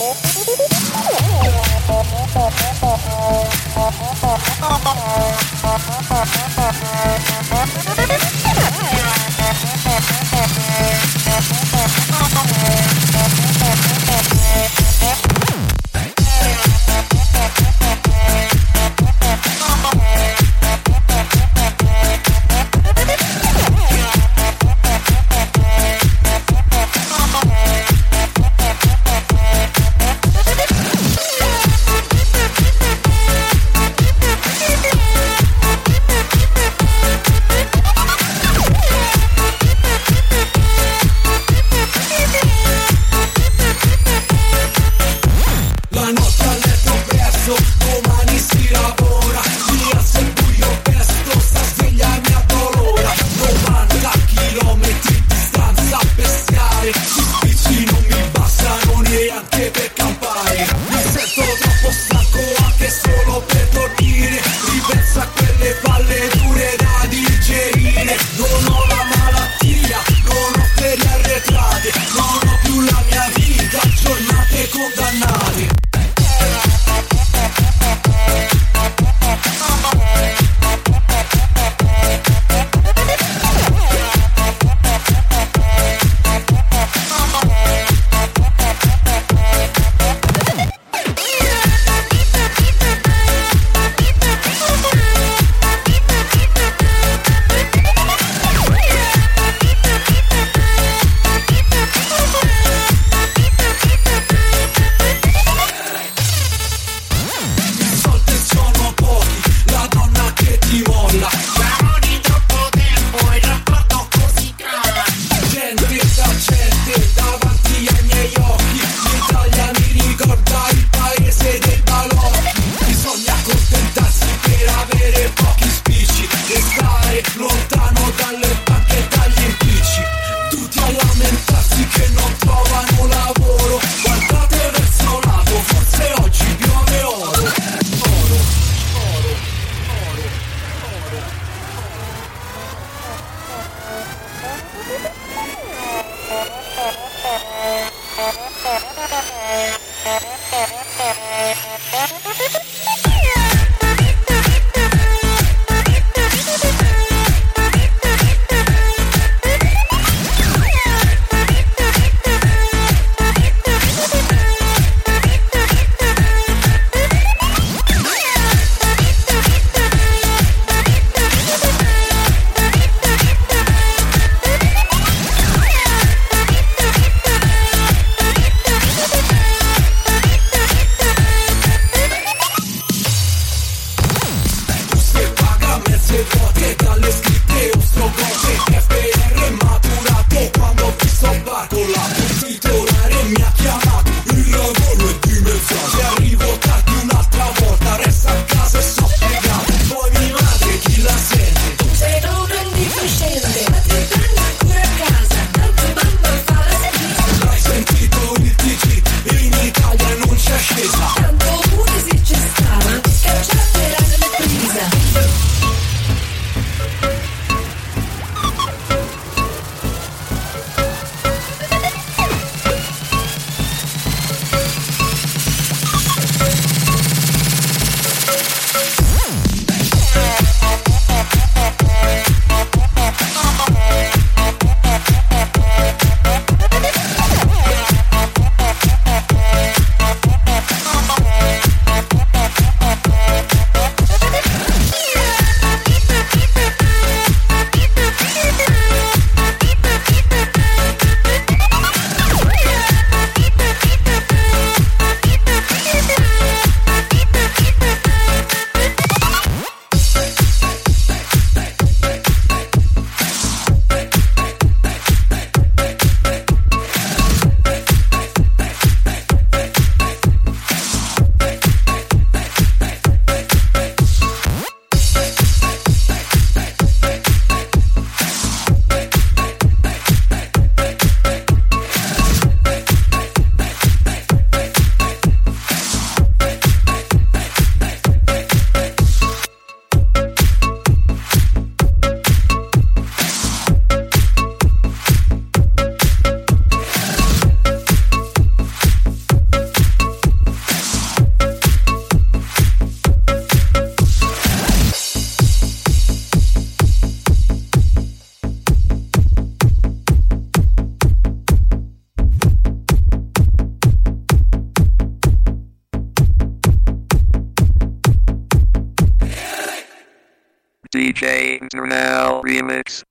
Oh, Sento troppo stacco anche solo per dormire. DJ Internal Remix.